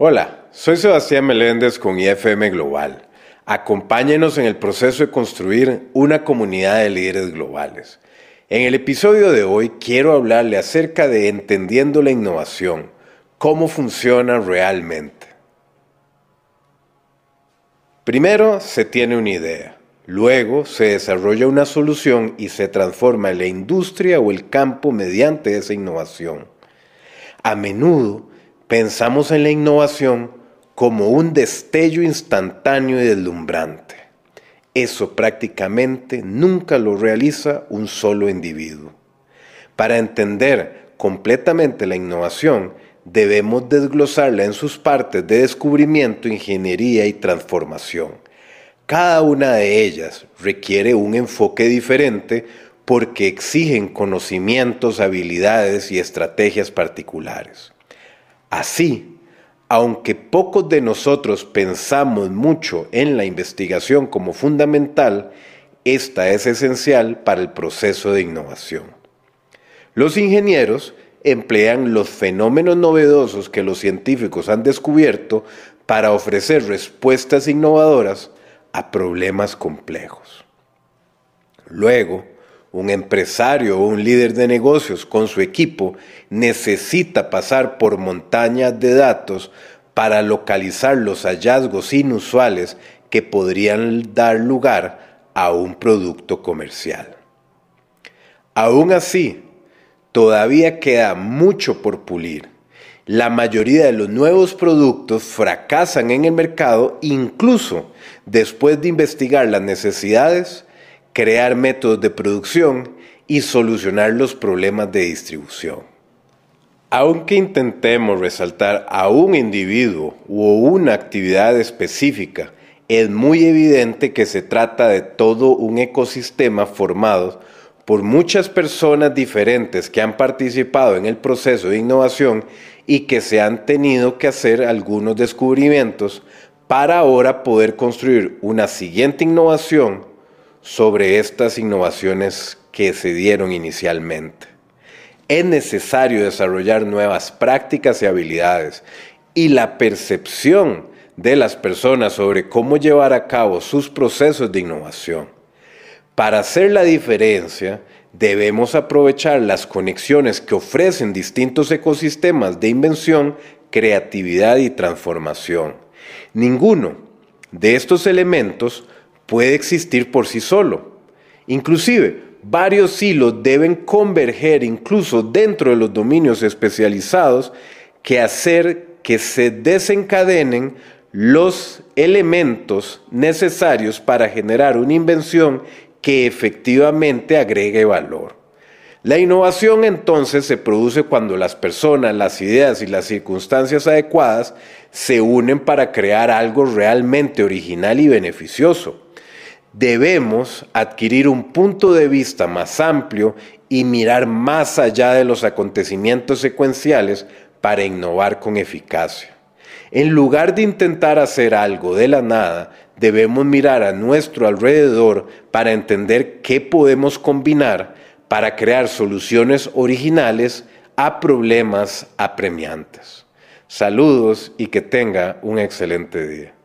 Hola, soy Sebastián Meléndez con IFM Global. Acompáñenos en el proceso de construir una comunidad de líderes globales. En el episodio de hoy quiero hablarle acerca de entendiendo la innovación, cómo funciona realmente. Primero se tiene una idea, luego se desarrolla una solución y se transforma la industria o el campo mediante esa innovación. A menudo pensamos en la innovación como un destello instantáneo y deslumbrante. Eso prácticamente nunca lo realiza un solo individuo. Para entender completamente la innovación, debemos desglosarla en sus partes de descubrimiento, ingeniería y transformación. Cada una de ellas requiere un enfoque diferente porque exigen conocimientos, habilidades y estrategias particulares. Así, aunque pocos de nosotros pensamos mucho en la investigación como fundamental, esta es esencial para el proceso de innovación. Los ingenieros emplean los fenómenos novedosos que los científicos han descubierto para ofrecer respuestas innovadoras a problemas complejos. Luego, un empresario o un líder de negocios con su equipo necesita pasar por montañas de datos para localizar los hallazgos inusuales que podrían dar lugar a un producto comercial. Aún así, todavía queda mucho por pulir. La mayoría de los nuevos productos fracasan en el mercado incluso después de investigar las necesidades crear métodos de producción y solucionar los problemas de distribución. Aunque intentemos resaltar a un individuo u una actividad específica, es muy evidente que se trata de todo un ecosistema formado por muchas personas diferentes que han participado en el proceso de innovación y que se han tenido que hacer algunos descubrimientos para ahora poder construir una siguiente innovación sobre estas innovaciones que se dieron inicialmente. Es necesario desarrollar nuevas prácticas y habilidades y la percepción de las personas sobre cómo llevar a cabo sus procesos de innovación. Para hacer la diferencia, debemos aprovechar las conexiones que ofrecen distintos ecosistemas de invención, creatividad y transformación. Ninguno de estos elementos puede existir por sí solo. Inclusive, varios hilos deben converger incluso dentro de los dominios especializados que hacer que se desencadenen los elementos necesarios para generar una invención que efectivamente agregue valor. La innovación entonces se produce cuando las personas, las ideas y las circunstancias adecuadas se unen para crear algo realmente original y beneficioso debemos adquirir un punto de vista más amplio y mirar más allá de los acontecimientos secuenciales para innovar con eficacia. En lugar de intentar hacer algo de la nada, debemos mirar a nuestro alrededor para entender qué podemos combinar para crear soluciones originales a problemas apremiantes. Saludos y que tenga un excelente día.